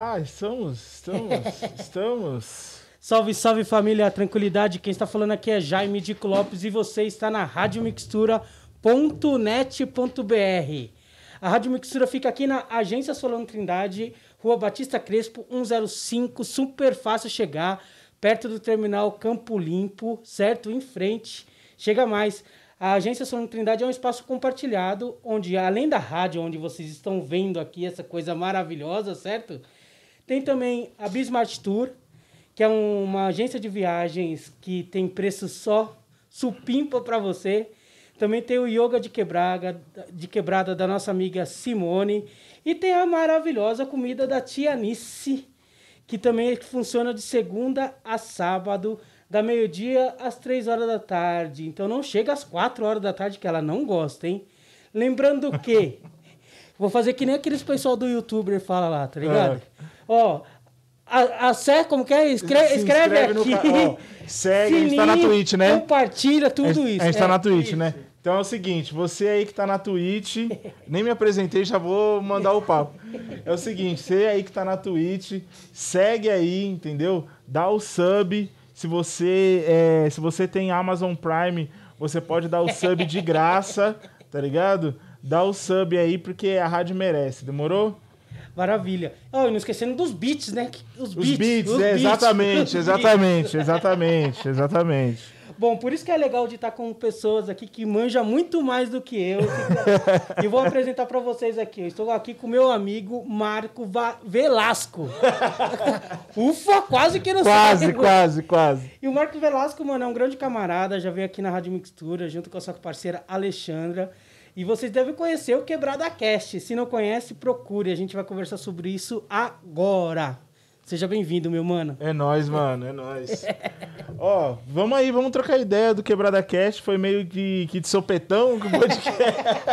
Ah, estamos, estamos, estamos. Salve, salve família, tranquilidade. Quem está falando aqui é Jaime de Lopes e você está na radiomixtura.net.br. A Rádio Mixtura fica aqui na Agência Solano Trindade, Rua Batista Crespo, 105, super fácil chegar, perto do terminal Campo Limpo, certo? Em frente. Chega mais. A Agência Solano Trindade é um espaço compartilhado, onde além da rádio, onde vocês estão vendo aqui essa coisa maravilhosa, certo? Tem também a Bismart Tour, que é uma agência de viagens que tem preço só supimpa para você. Também tem o Yoga de Quebrada, de Quebrada da nossa amiga Simone. E tem a maravilhosa comida da Tia Nice, que também funciona de segunda a sábado, da meio-dia às três horas da tarde. Então não chega às quatro horas da tarde, que ela não gosta, hein? Lembrando que. Vou fazer que nem aqueles pessoal do youtuber fala lá, tá ligado? É. Ó, a, a Sé, como que é? Escreve, Se escreve inscreve no aqui. ca- ó, segue, a gente tá na Sininho, Twitch, né? Compartilha tudo a gente, isso. A gente tá é. na Twitch, Isso. né? Então é o seguinte, você aí que tá na Twitch, nem me apresentei, já vou mandar o papo. É o seguinte, você aí que tá na Twitch, segue aí, entendeu? Dá o sub. Se você, é, se você tem Amazon Prime, você pode dar o sub de graça, tá ligado? Dá o sub aí, porque a rádio merece, demorou? Maravilha. Oh, e não esquecendo dos beats, né? Os Os beats. beats, os é, beats, exatamente, exatamente, exatamente, exatamente. beats. Bom, por isso que é legal de estar com pessoas aqui que manjam muito mais do que eu. e vou apresentar para vocês aqui. Eu estou aqui com meu amigo Marco Va- Velasco. Ufa, quase que não Quase, sai. quase, quase. E o Marco Velasco, mano, é um grande camarada, já veio aqui na Rádio Mixtura, junto com a sua parceira Alexandra. E vocês devem conhecer o Quebrada Cast. Se não conhece, procure. A gente vai conversar sobre isso agora. Seja bem-vindo, meu mano. É nóis, mano, é nóis. Ó, vamos aí, vamos trocar ideia do Quebrada Cast. Foi meio que, que de sopetão o podcast.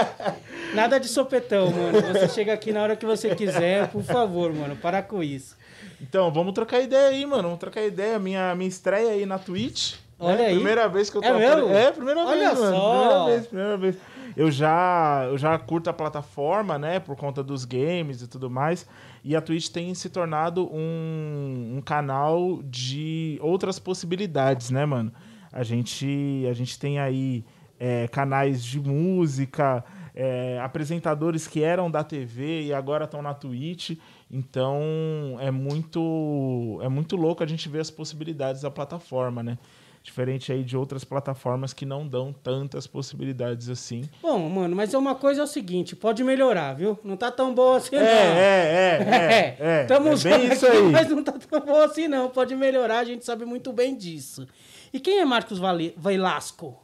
Nada de sopetão, mano. Você chega aqui na hora que você quiser, por favor, mano. Para com isso. Então, vamos trocar ideia aí, mano. Vamos trocar ideia. Minha, minha estreia aí na Twitch. né? Olha aí. Primeira vez que eu tô É mesmo? É, primeira Olha vez, mano. só. Primeira vez, primeira vez. Eu já, eu já curto a plataforma, né? Por conta dos games e tudo mais. E a Twitch tem se tornado um, um canal de outras possibilidades, né, mano? A gente, a gente tem aí é, canais de música, é, apresentadores que eram da TV e agora estão na Twitch. Então é muito, é muito louco a gente ver as possibilidades da plataforma, né? Diferente aí de outras plataformas que não dão tantas possibilidades assim. Bom, mano, mas é uma coisa é o seguinte, pode melhorar, viu? Não tá tão boa assim, É, não. é, é, é. é, Tamo é bem isso aqui, aí. Mas não tá tão bom assim, não. Pode melhorar, a gente sabe muito bem disso. E quem é Marcos Vale- Velasco?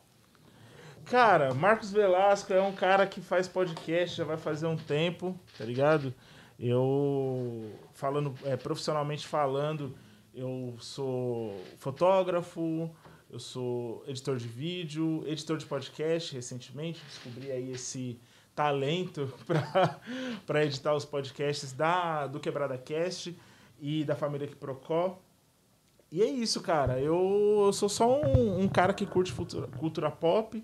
Cara, Marcos Velasco é um cara que faz podcast já vai fazer um tempo, tá ligado? Eu, falando, é, profissionalmente falando, eu sou fotógrafo, eu sou editor de vídeo, editor de podcast recentemente, descobri aí esse talento para editar os podcasts da, do Quebrada Cast e da família Quiprocó. E é isso, cara. Eu, eu sou só um, um cara que curte cultura, cultura pop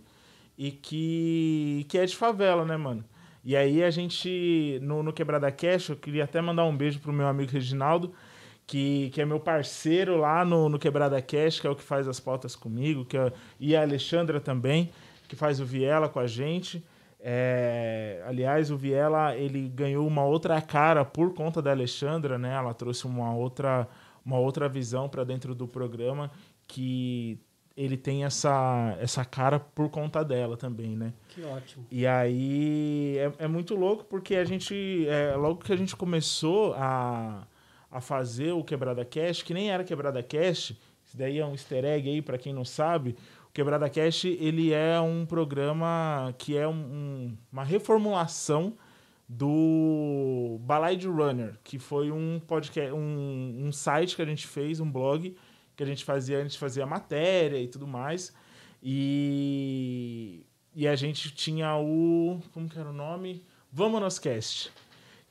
e que, que é de favela, né, mano? E aí a gente, no, no Quebrada Cash, eu queria até mandar um beijo pro meu amigo Reginaldo, que, que é meu parceiro lá no, no Quebrada Cash, que é o que faz as pautas comigo, que é, e a Alexandra também, que faz o Viela com a gente. É, aliás, o Viela, ele ganhou uma outra cara por conta da Alexandra, né? Ela trouxe uma outra, uma outra visão para dentro do programa que ele tem essa, essa cara por conta dela também, né? Que ótimo. E aí é, é muito louco porque a gente, é, logo que a gente começou a, a fazer o Quebrada Cash, que nem era Quebrada Cash, isso daí é um easter egg aí para quem não sabe, o Quebrada Cash ele é um programa que é um- um- uma reformulação do Balade Runner, que foi um podcast, um, um site que a gente fez, um blog que a gente fazia, a gente fazia matéria e tudo mais. E, e a gente tinha o. Como que era o nome? Vamos Cast.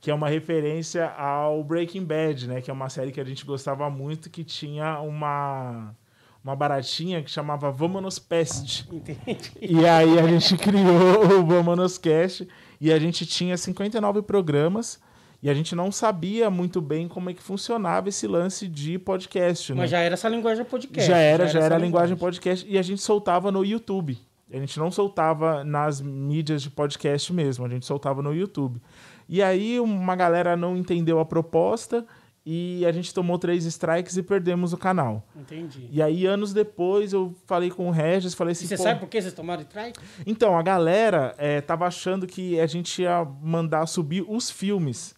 Que é uma referência ao Breaking Bad, né? Que é uma série que a gente gostava muito, que tinha uma, uma baratinha que chamava Vamos Pest. Entendi. E aí a gente criou o Vamos Cast e a gente tinha 59 programas. E a gente não sabia muito bem como é que funcionava esse lance de podcast, né? Mas já era essa linguagem podcast. Já era, já era, essa a linguagem podcast. E a gente soltava no YouTube. A gente não soltava nas mídias de podcast mesmo, a gente soltava no YouTube. E aí uma galera não entendeu a proposta e a gente tomou três strikes e perdemos o canal. Entendi. E aí, anos depois, eu falei com o Regis, falei assim... E você "Pô, sabe por que vocês tomaram strike? Então, a galera é, tava achando que a gente ia mandar subir os filmes.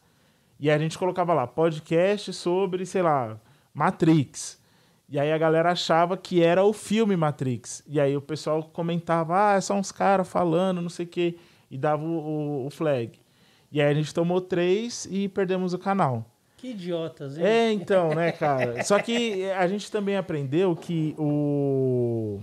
E a gente colocava lá, podcast sobre, sei lá, Matrix. E aí a galera achava que era o filme Matrix. E aí o pessoal comentava, ah, é só uns caras falando, não sei o quê. E dava o, o- o flag. E aí a gente tomou três e perdemos o canal. Que idiotas, hein? É, então, né, cara? Só que a gente também aprendeu que o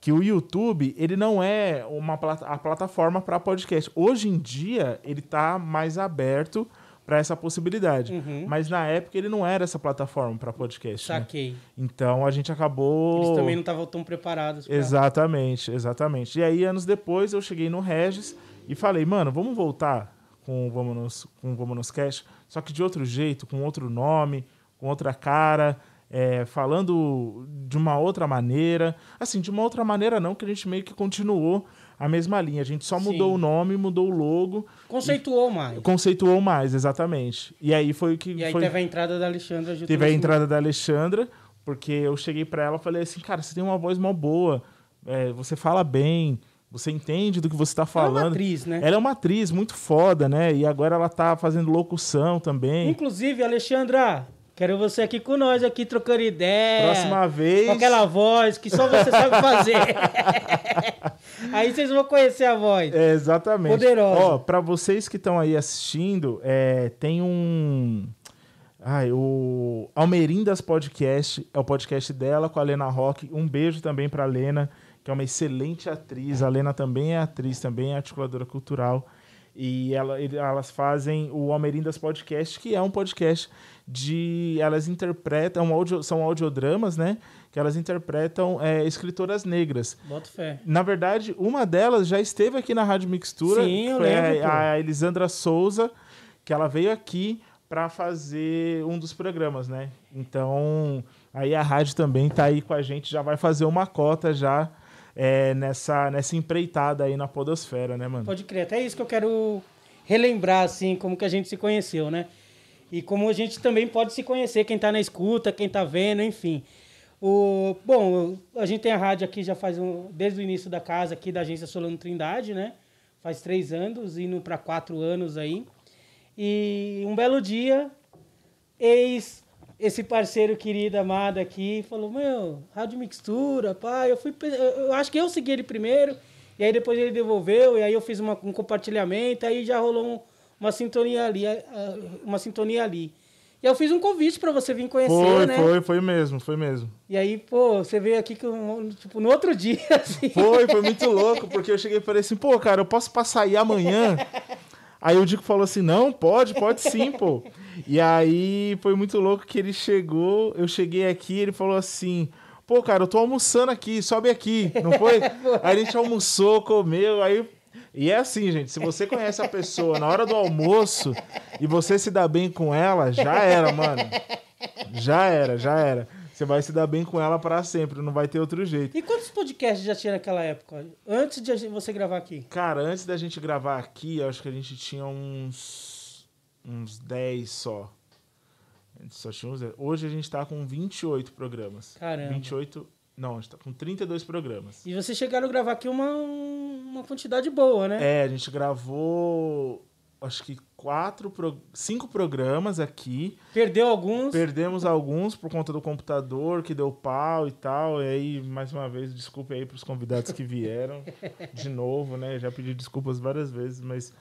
que o YouTube, ele não é uma a plataforma para podcast. Hoje em dia, ele tá mais aberto para essa possibilidade. Uhum. Mas na época ele não era essa plataforma para podcast. né? Saquei. Então a gente acabou Eles também não estavam tão preparados. pra- Exatamente, exatamente. E aí, anos depois, eu cheguei no Regis e falei, mano, vamos voltar com o Vamos Nos, com o Cash, só que de outro jeito, com outro nome, com outra cara, é, falando de uma outra maneira. Assim, de uma outra maneira não, que a gente meio que continuou a mesma linha. A gente só mudou Sim. o nome, mudou o logo, Conceituou mais. conceituou mais, exatamente. E aí foi o que E aí foi... teve a entrada da Alexandra. Teve a entrada da Alexandra, porque eu cheguei pra ela e falei assim, cara, você tem uma voz mó boa, é, você fala bem, você entende do que você tá Ela é uma falando. atriz, né? Ela é uma atriz muito foda, né? E agora ela tá fazendo locução também. Inclusive, Alexandra, quero você aqui com nós, aqui trocando ideia. Próxima vez. Com aquela voz que só você sabe fazer. aí vocês vão conhecer a voz. É, exatamente. Poderosa. Ó, pra vocês que estão aí assistindo, é, tem um. Ai, o Almerindas Podcast, é o podcast dela com a Lena Rock. Um beijo também pra Lena, que é uma excelente atriz. A Lena também é atriz, também é articuladora cultural. E ela- elas fazem o Almerindas Podcast, que é um podcast de. Elas interpretam, um audio- são audiodramas, né? Que elas interpretam é, escritoras negras. Bota fé. Na verdade, uma delas já esteve aqui na Rádio Mixtura. Sim, eu foi lembro, pô. a, Elisandra Souza, que ela veio aqui para fazer um dos programas, né? Então, aí a rádio também tá aí com a gente, já vai fazer uma cota já é, nessa, nessa empreitada aí na podosfera, né, mano? Pode crer. Até isso que eu quero relembrar, assim, como que a gente se conheceu, né? E como a gente também pode se conhecer, quem tá na escuta, quem tá vendo, enfim. O, bom, a gente tem a rádio aqui já faz um, desde o início da casa aqui da agência Solano Trindade, né? Faz três anos, indo para quatro anos aí. E um belo dia, eis esse parceiro querido, amado aqui, falou, meu, rádio mixtura, pai, eu fui, eu acho que eu segui ele primeiro, e aí depois ele devolveu, e aí eu fiz uma- um compartilhamento, aí já rolou um- uma sintonia ali, uma sintonia ali. E eu fiz um convite para você vir conhecer, Foi, né? foi, foi mesmo, foi mesmo. E aí, pô, você veio aqui com, tipo, no outro dia, assim. Foi, foi muito louco, porque eu cheguei e falei assim, pô, cara, eu posso passar aí amanhã? Aí o Dico falou assim, não, pode, pode sim, pô. E aí foi muito louco que ele chegou, eu cheguei aqui, ele falou assim, pô, cara, eu tô almoçando aqui, sobe aqui, não foi? aí a gente almoçou, comeu, aí... E é assim, gente, se você conhece a pessoa na hora do almoço e você se dá bem com ela, já era, mano. Já era, já era. Você vai se dar bem com ela para sempre, não vai ter outro jeito. E quantos podcasts já tinha naquela época? Antes de você gravar aqui? Cara, antes da gente gravar aqui, eu acho que a gente tinha uns. Uns 10 só. A gente só tinha uns 10. Hoje a gente tá com 28 programas. Caramba. 28. Não, a gente tá com 32 programas. E vocês chegaram a gravar aqui uma, uma quantidade boa, né? É, a gente gravou. Acho que quatro, cinco programas aqui. Perdeu alguns. Perdemos alguns por conta do computador que deu pau e tal. E aí, mais uma vez, desculpe aí pros convidados que vieram. De novo, né? Já pedi desculpas várias vezes, mas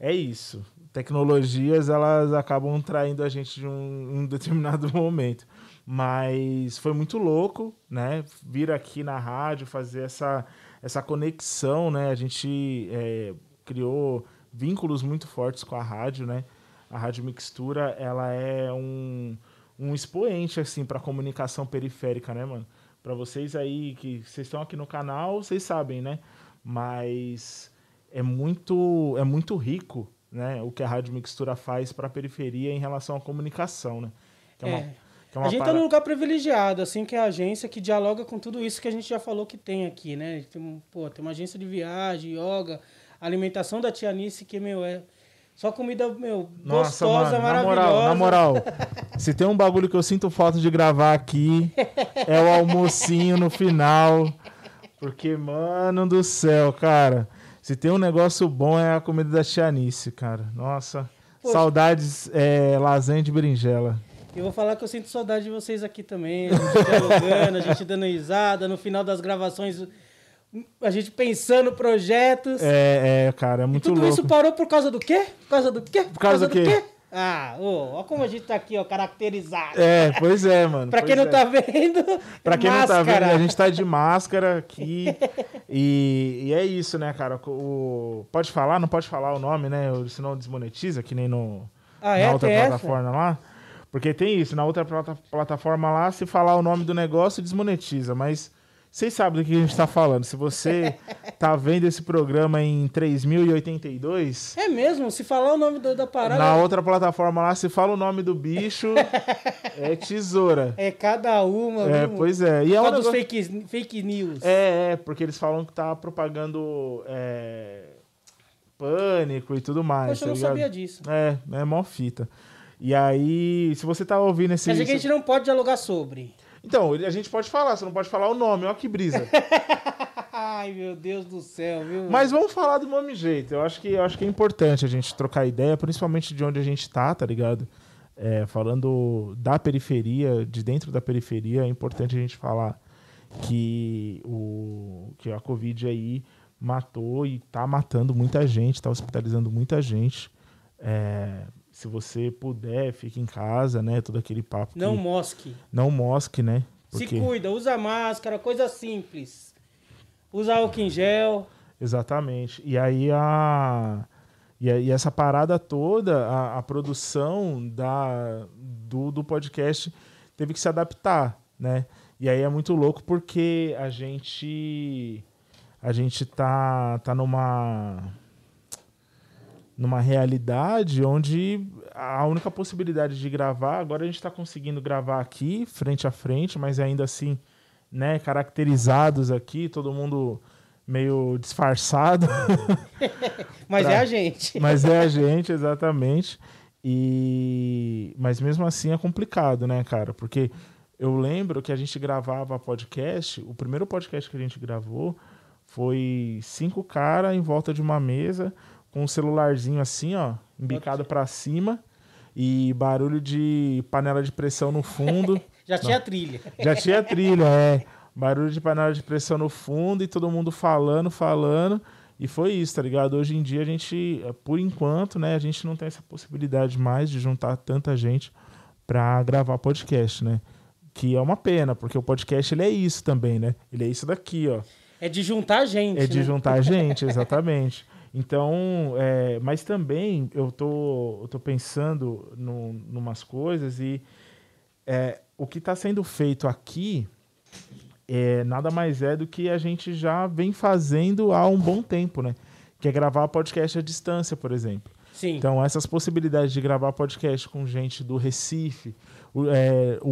é isso. Tecnologias, elas acabam traindo a gente de um, um determinado momento. Mas foi muito louco, né? Vir aqui na rádio, fazer essa, essa conexão, né? A gente é, criou vínculos muito fortes com a rádio, né? A Rádio Mixtura, ela é um, um expoente, assim, para comunicação periférica, né, mano? Para vocês aí que vocês estão aqui no canal, vocês sabem, né? Mas é muito, é muito rico, né, o que a Rádio Mixtura faz para a periferia em relação à comunicação, né? Que é uma, É. que é a gente está para- num lugar privilegiado, assim, que é a agência que dialoga com tudo isso que a gente já falou que tem aqui, né? Tem, pô, tem uma agência de viagem, yoga, alimentação da Tia Nice, que, meu, é só comida, meu, Nossa, gostosa, mano, na maravilhosa. moral, na moral, se tem um bagulho que eu sinto falta de gravar aqui, é o almocinho no final. Porque, mano do céu, cara, se tem um negócio bom é a comida da Tianice, cara. Nossa, Poxa. saudades é, lasanha de berinjela. Eu vou falar que eu sinto saudade de vocês aqui também, a gente dialogando, a gente dando risada, no final das gravações, a gente pensando projetos. É, é, cara, é e muito tudo louco. isso parou por causa do quê? Por causa do quê? Por causa do quê? Ah, ô, ó como a gente tá aqui, ó, caracterizado. É, pois é, mano. Pra quem não é. tá vendo, Pra quem não tá vendo, máscara. a gente tá de máscara aqui. e, e é isso, né, cara? O, pode falar? Não pode falar o nome, né? Senão desmonetiza, que nem no, Ah, é? na outra Tem essa? plataforma lá. Porque tem isso, na outra plata- plataforma lá, se falar o nome do negócio, desmonetiza. Mas vocês sabem do que a gente tá falando. Se você tá vendo esse programa em 3082, É mesmo, se falar o nome da, da parada, na outra plataforma lá, se fala o nome do bicho, é tesoura. é cada uma. É, viu? pois é. E é um dos fake, fake news. É, é, porque eles falam que tá propagando é, pânico e tudo mais. Poxa, eu tá não ligado? sabia disso. É, é mó fita. E aí, se você tá ouvindo esse. Quer dizer que a gente não pode dialogar sobre. Então, a gente pode falar, você não pode falar o nome, ó que brisa. Ai, meu Deus do céu, viu? Mas vamos falar do mesmo jeito. Eu acho que, eu acho que é importante a gente trocar ideia, principalmente de onde a gente tá, tá ligado? É, falando da periferia, de dentro da periferia, é importante a gente falar que, o, que a Covid aí matou e tá matando muita gente, tá hospitalizando muita gente. É, se você puder, fique em casa, né? Todo aquele papo. que- Não mosque. não mosque, né? Se cuida, usa máscara, coisa simples. Usa álcool em gel. Exatamente. E aí a. E, a- e essa parada toda, a, a produção da, do, do podcast teve que se adaptar, né? E aí é muito louco porque a gente. A gente tá, tá numa. Numa realidade onde a única possibilidade de gravar, agora a gente está conseguindo gravar aqui, frente a frente, mas ainda assim, né, caracterizados aqui, todo mundo meio disfarçado. Mas Pra- é a gente. Mas é a gente, exatamente. E mas mesmo assim é complicado, né, cara? Porque eu lembro que a gente gravava podcast, o primeiro podcast que a gente gravou foi cinco caras em volta de uma mesa com um celularzinho assim, ó, embicado pra cima e barulho de panela de pressão no fundo. Já tinha trilha. Já tinha trilha, é. Barulho de panela de pressão no fundo e todo mundo falando, falando. E foi isso, tá ligado? Hoje em dia a gente, por enquanto, né, a gente não tem essa possibilidade mais de juntar tanta gente pra gravar podcast, né? Que é uma pena, porque o podcast ele é isso também, né? Ele é isso daqui, ó. É de juntar gente. É de né? juntar gente, exatamente. Então, é, mas também eu tô, eu tô pensando no, numas coisas e é, o que está sendo feito aqui é, nada mais é do que a gente já vem fazendo há um bom tempo, né? Que é gravar podcast à distância, por exemplo. Sim. Então, essas possibilidades de gravar podcast com gente do Recife, o, é, o-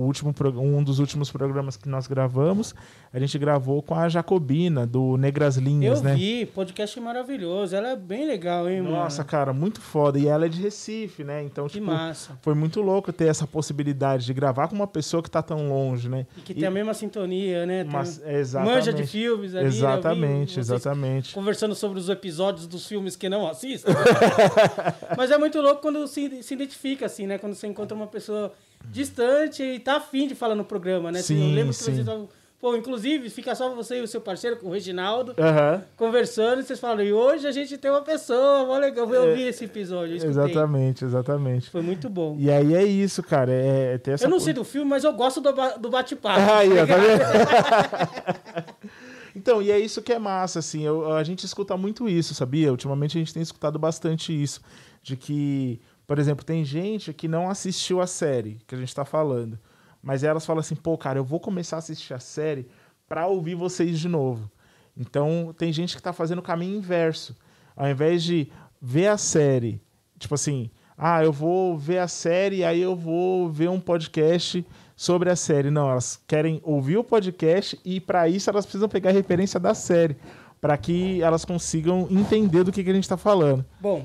o último, um dos últimos programas que nós gravamos, a gente gravou com a Jacobina, do Negras Linhas, eu né? vi, podcast maravilhoso. Ela é bem legal, hein, Nossa, mano? cara, muito foda. E ela é de Recife, né? Então, Que tipo, massa. foi muito louco ter essa possibilidade de gravar com uma pessoa que tá tão longe, né? E que tem a mesma sintonia, né? Tem Mas, exatamente. Manja de filmes ali. Eu Exatamente, vocês exatamente. Conversando sobre os episódios dos filmes que não assistem. Mas é muito louco quando se, se identifica, assim, né? Quando você encontra uma pessoa distante e tá afim de falar no programa, né? Sim, eu lembro que sim. vocês estavam. Pô, inclusive, fica só você e o seu parceiro, o Reginaldo, Aham. conversando, e vocês falam, e hoje a gente tem uma pessoa, mó legal. Eu vi esse episódio. É, Exatamente, exatamente. Foi muito bom. E aí é isso, cara. É, é ter essa Eu não po- sei do filme, mas eu gosto do, do bate-papo. Aí, ó, tá vendo? então, e é isso que é massa, assim. eu- a gente escuta muito isso, sabia? Ultimamente a gente tem escutado bastante isso. De que, por exemplo, tem gente que não assistiu a série que a gente tá falando. Mas elas falam assim, pô, cara, eu vou começar a assistir a série pra ouvir vocês de novo. Então, tem gente que tá fazendo o caminho inverso. Ao invés de ver a série, tipo assim, ah, eu vou ver a série, aí eu vou ver um podcast sobre a série. Não, elas querem ouvir o podcast e para isso elas precisam pegar a referência da série, para que elas consigam entender do que, que a gente está falando. Bom,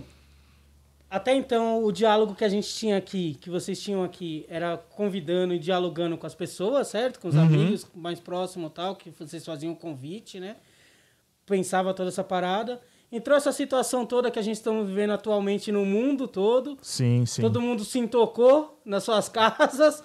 até então o diálogo que a gente tinha aqui, que vocês tinham aqui, era convidando e dialogando com as pessoas, certo? Com os Uhum. amigos mais próximos e tal, que vocês faziam o convite, né? Pensava toda essa parada. Entrou essa situação toda que a gente está vivendo atualmente no mundo todo. Sim, sim. Todo mundo se intocou nas suas casas.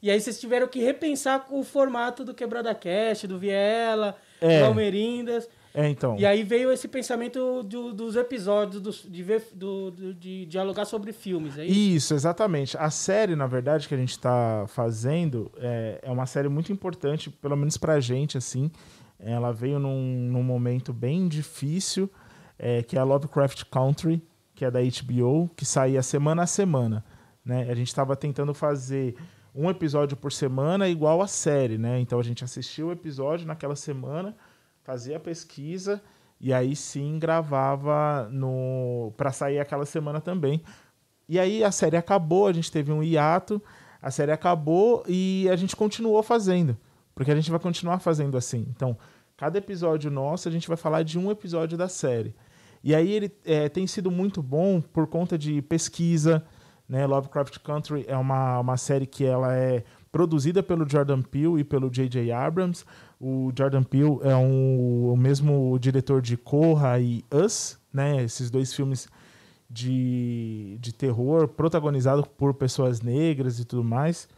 E aí vocês tiveram que repensar o formato do Quebrada Cast, do Viela, É. do Almerindas. É, então. E aí veio esse pensamento do- dos episódios, dos- de, ver, do, do- de dialogar sobre filmes, é isso? Isso, exatamente. A série, na verdade, que a gente está fazendo é, é uma série muito importante, pelo menos pra gente, assim. Ela veio num, num momento bem difícil, é, que é a Lovecraft Country, que é da HBO, que saía semana a semana. Né? A gente estava tentando fazer um episódio por semana igual a série, né? Então a gente assistia o episódio naquela semana, fazia a pesquisa e aí sim gravava no para sair aquela semana também. E aí a série acabou, a gente teve um hiato, a série acabou e a gente continuou fazendo, porque a gente vai continuar fazendo assim. Então, cada episódio nosso a gente vai falar de um episódio da série. E aí ele é, tem sido muito bom por conta de pesquisa, né? Lovecraft Country é uma, uma série que ela é produzida pelo Jordan Peele e pelo J.J. Abrams. O Jordan Peele é um, o mesmo diretor de Corra e Us, né? Esses dois filmes de, de terror protagonizado por pessoas negras e tudo mais.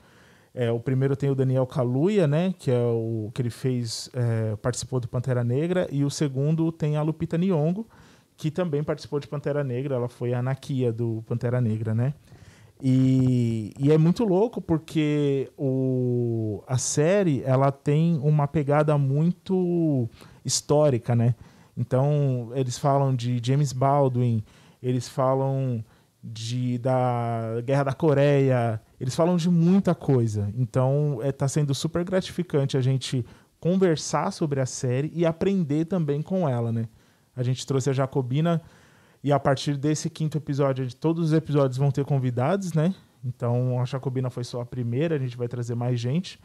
É, o primeiro tem o Daniel Kaluuya, né, que é o que ele fez, é, participou do Pantera Negra, e o segundo tem a Lupita Nyong'o, que também participou de Pantera Negra, ela foi a Nakia do Pantera Negra, né? E, e é muito louco porque o, a série ela tem uma pegada muito histórica, né? Então eles falam de James Baldwin, eles falam de da Guerra da Coreia, eles falam de muita coisa. Então está sendo super gratificante a gente conversar sobre a série e aprender também com ela, né? A gente trouxe a Jacobina e a partir desse quinto episódio, todos os episódios vão ter convidados, né? Então a Jacobina foi só a primeira, a gente vai trazer mais gente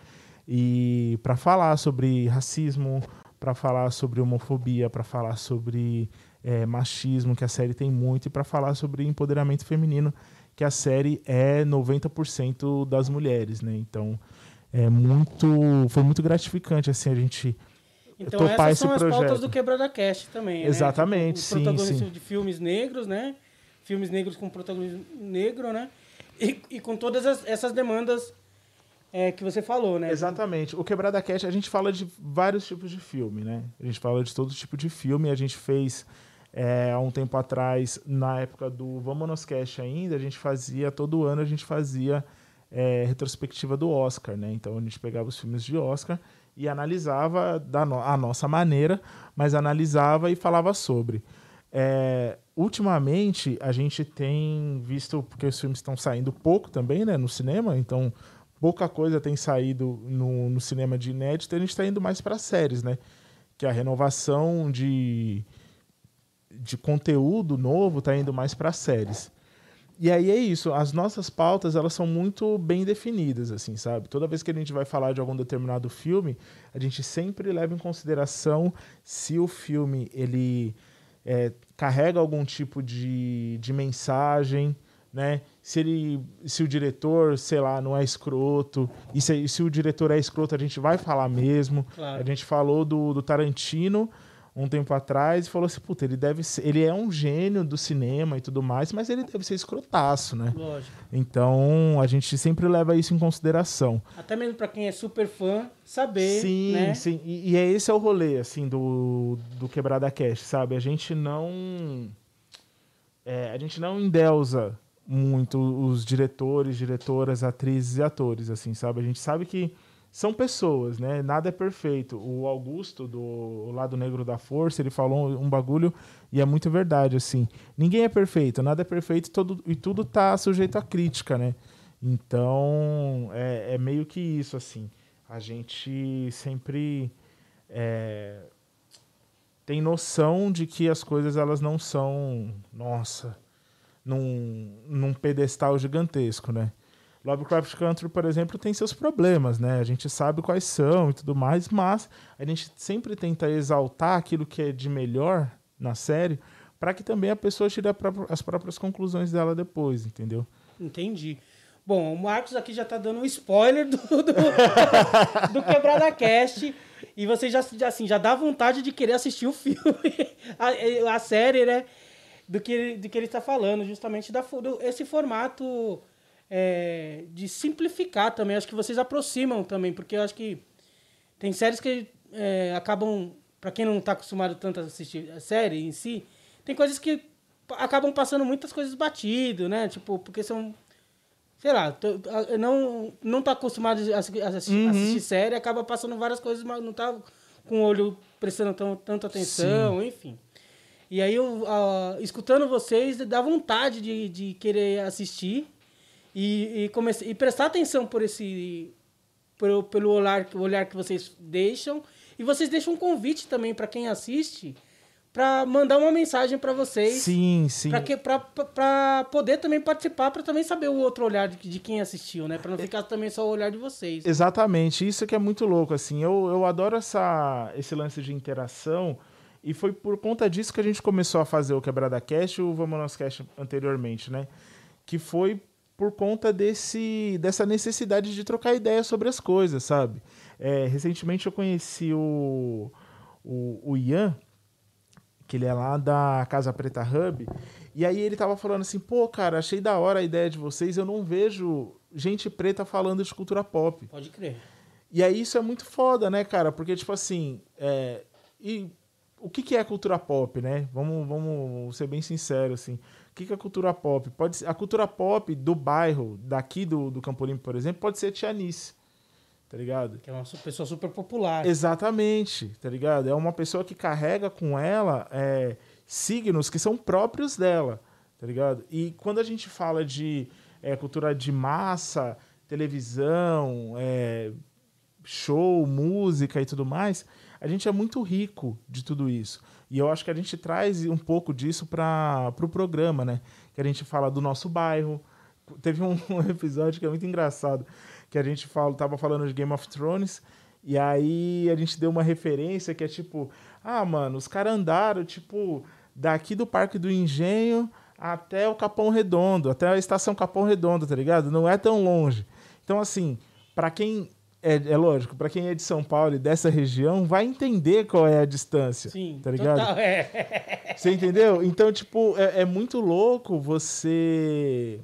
e para falar sobre racismo, para falar sobre homofobia, para falar sobre é, machismo, que a série tem muito, e para falar sobre empoderamento feminino, que a série é 90% das mulheres, né? Então é muito, foi muito gratificante assim a gente Então topar essas esse são as projeto. pautas do Quebrada Cast também, Exatamente, né? Tipo, sim, Os protagonistas sim. de filmes negros, né? Filmes negros com protagonismo negro, né? E, e com todas as- essas demandas é, que você falou, né? Exatamente. O Quebrada Cast, a gente fala de vários tipos de filme, né? A gente fala de todo tipo de filme. A gente fez é, há um tempo atrás, na época do Vamos Cast ainda, a gente fazia, todo ano a gente fazia é, retrospectiva do Oscar, né? Então a gente pegava os filmes de Oscar e analisava da no a nossa maneira, mas analisava e falava sobre. É, ultimamente a gente tem visto, porque os filmes estão saindo pouco também, né, no cinema, então pouca coisa tem saído no, no cinema de inédito, a gente está indo mais para séries, né? Que a renovação de, de conteúdo novo está indo mais para séries. E aí é isso, as nossas pautas, elas são muito bem definidas, assim, sabe? Toda vez que a gente vai falar de algum determinado filme, a gente sempre leva em consideração se o filme, ele é, carrega algum tipo de, de mensagem, né? Se, ele, se o diretor, sei lá, não é escroto, e se, se o diretor é escroto, a gente vai falar mesmo. Claro. A gente falou do, do Tarantino um tempo atrás e falou assim, puta, ele deve ser, ele é um gênio do cinema e tudo mais, mas ele deve ser escrotaço, né? Lógico. Então, a gente sempre leva isso em consideração. Até mesmo pra quem é super fã, saber, Sim, né? sim. E, e é esse é o rolê, assim, do, do Quebrada Cash, sabe? A gente não... é, a gente não endeusa muito os diretores, diretoras, atrizes e atores, assim, sabe? A gente sabe que são pessoas, né? Nada é perfeito. O Augusto, do Lado Negro da Força, ele falou um bagulho e é muito verdade, assim. Ninguém é perfeito, nada é perfeito todo, e tudo tá sujeito à crítica, né? Então, é, é meio que isso, assim. A gente sempre é, tem noção de que as coisas elas não são, nossa, num, num pedestal gigantesco, né? Lovecraft Country, por exemplo, tem seus problemas, né? A gente sabe quais são e tudo mais, mas a gente sempre tenta exaltar aquilo que é de melhor na série para que também a pessoa tire as próprias conclusões dela depois, entendeu? Entendi. Bom, o Marcos aqui já tá dando um spoiler do, do, do Quebrada Cast. E você já, assim, já dá vontade de querer assistir o filme, a, a série, né? Do que, do que ele está falando, justamente da, do, esse formato é, de simplificar também. Acho que vocês aproximam também, porque eu acho que tem séries que é, acabam, para quem não está acostumado tanto a assistir a série em si, tem coisas que acabam passando muitas coisas batido, né? Tipo, porque são sei lá, tô, não, não tá acostumado a assistir, uhum. assistir série, acaba passando várias coisas, mas não tá com o olho prestando tão, tanta atenção, Sim. enfim. E aí, eu, uh, escutando vocês, dá vontade de, de querer assistir e, e, comece, e prestar atenção por esse pelo, pelo olhar, olhar que vocês deixam. E vocês deixam um convite também para quem assiste para mandar uma mensagem para vocês. Sim, sim. Para poder também participar, para também saber o outro olhar de, de quem assistiu, né? Para não ficar também só o olhar de vocês. Exatamente. Isso que é muito louco, assim. Eu, eu adoro essa, esse lance de interação. E foi por conta disso que a gente começou a fazer o Quebrada Cast e o Vamos Nós Cast anteriormente, né? Que foi por conta desse, dessa necessidade de trocar ideias sobre as coisas, sabe? É, recentemente eu conheci o, o, o Ian, que ele é lá da Casa Preta Hub. E aí ele tava falando assim, pô, cara, achei da hora a ideia de vocês, eu não vejo gente preta falando de cultura pop. Pode crer. E aí isso é muito foda, né, cara? Porque, tipo assim, é... e o que, que é cultura pop, né? Vamos, vamos ser bem sinceros, assim. O que, que é cultura pop? Pode ser... A cultura pop do bairro, daqui do, do Campo Limpo, por exemplo, pode ser Tianice tá ligado? Que é uma pessoa super popular. Exatamente, tá ligado? É uma pessoa que carrega com ela é, signos que são próprios dela, tá ligado? E quando a gente fala de é, cultura de massa, televisão, é, show, música e tudo mais, a gente é muito rico de tudo isso. E eu acho que a gente traz um pouco disso para o pro programa, né? Que a gente fala do nosso bairro. Teve um, episódio que é muito engraçado que a gente fala, tava falando de Game of Thrones, e aí a gente deu uma referência que é tipo, ah, mano, os caras andaram, tipo, daqui do Parque do Engenho até o Capão Redondo, até a estação Capão Redondo, tá ligado? Não é tão longe. Então, assim, para quem. É, é lógico, para quem é de São Paulo e dessa região, vai entender qual é a distância. Sim, tá ligado? Total, é. Você entendeu? Então, tipo, é, é muito louco você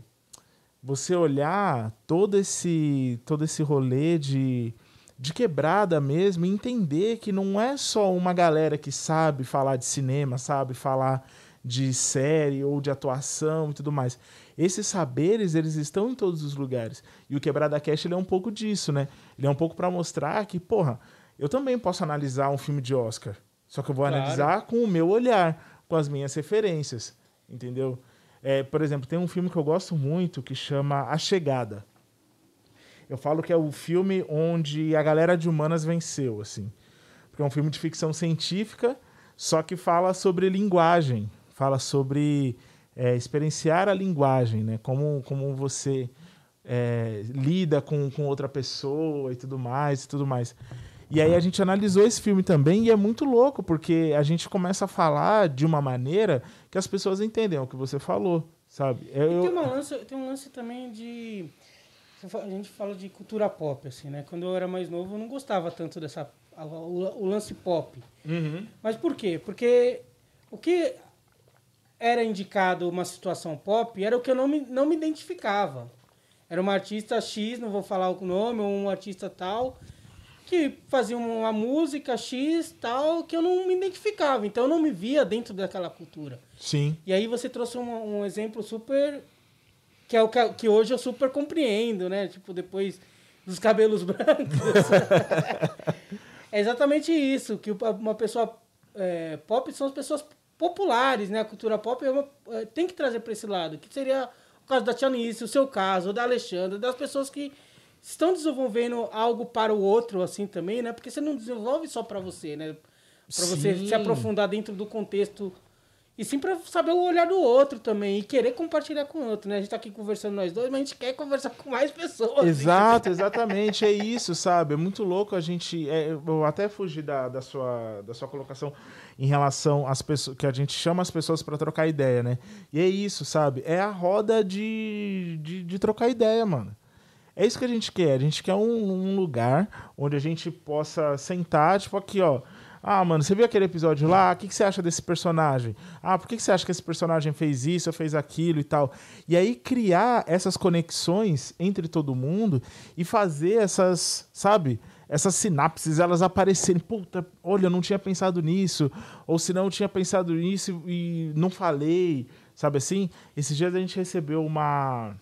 você olhar todo esse todo esse rolê de, de quebrada mesmo e entender que não é só uma galera que sabe falar de cinema, sabe falar de série ou de atuação e tudo mais. Esses saberes, eles estão em todos os lugares. E o Quebrada Cash ele é um pouco disso, né? Ele é um pouco para mostrar que, porra, eu também posso analisar um filme de Oscar. Só que eu vou claro. analisar com o meu olhar, com as minhas referências, entendeu? É, por exemplo, tem um filme que eu gosto muito que chama A Chegada. Eu falo que é o filme onde a galera de humanas venceu, assim. Porque é um filme de ficção científica, só que fala sobre linguagem, fala sobre é, experienciar a linguagem, né? Como, como você é, lida com, com outra pessoa e tudo mais e tudo mais. E aí a gente analisou esse filme também e é muito louco, porque a gente começa a falar de uma maneira que as pessoas entendem é o que você falou, sabe? Eu... Tem, uma lance, tem um lance também de... A gente fala de cultura pop, assim, né? Quando eu era mais novo, eu não gostava tanto dessa... O, o lance pop. Uhum. Mas por quê? Porque o que era indicado uma situação pop era o que eu não me, não me identificava. Era uma artista X, não vou falar o nome, ou um artista tal que faziam uma música X tal que eu não me identificava, então eu não me via dentro daquela cultura. Sim. E aí você trouxe um, um exemplo super que é o que, que, hoje eu super compreendo, né? Tipo depois dos cabelos brancos. é exatamente isso que uma pessoa é, pop são as pessoas populares, né? A cultura pop é uma, é, tem que trazer para esse lado, que seria o caso da Tianice, o seu caso, o da Alexandra, das pessoas que estão desenvolvendo algo para o outro, assim, também, né? Porque você não desenvolve só para você, né? Pra você se aprofundar dentro do contexto. E sim pra saber o olhar do outro também. E querer compartilhar com o outro, né? A gente tá aqui conversando nós dois, mas a gente quer conversar com mais pessoas. Exato, exatamente. É isso, sabe? É muito louco a gente. é, eu até fugi da, da, sua, da sua colocação em relação às pessoas. Que a gente chama as pessoas para trocar ideia, né? E é isso, sabe? É a roda de, de, de trocar ideia, mano. É isso que a gente quer. A gente quer um, um lugar onde a gente possa sentar, tipo aqui, ó. Ah, mano, você viu aquele episódio lá? O que, que você acha desse personagem? Ah, por que, que você acha que esse personagem fez isso ou fez aquilo e tal? E aí criar essas conexões entre todo mundo e fazer essas, sabe? Essas sinapses, elas aparecerem. Puta, olha, eu não tinha pensado nisso. Ou se não, eu tinha pensado nisso e não falei. Sabe assim? Esses dias a gente recebeu uma,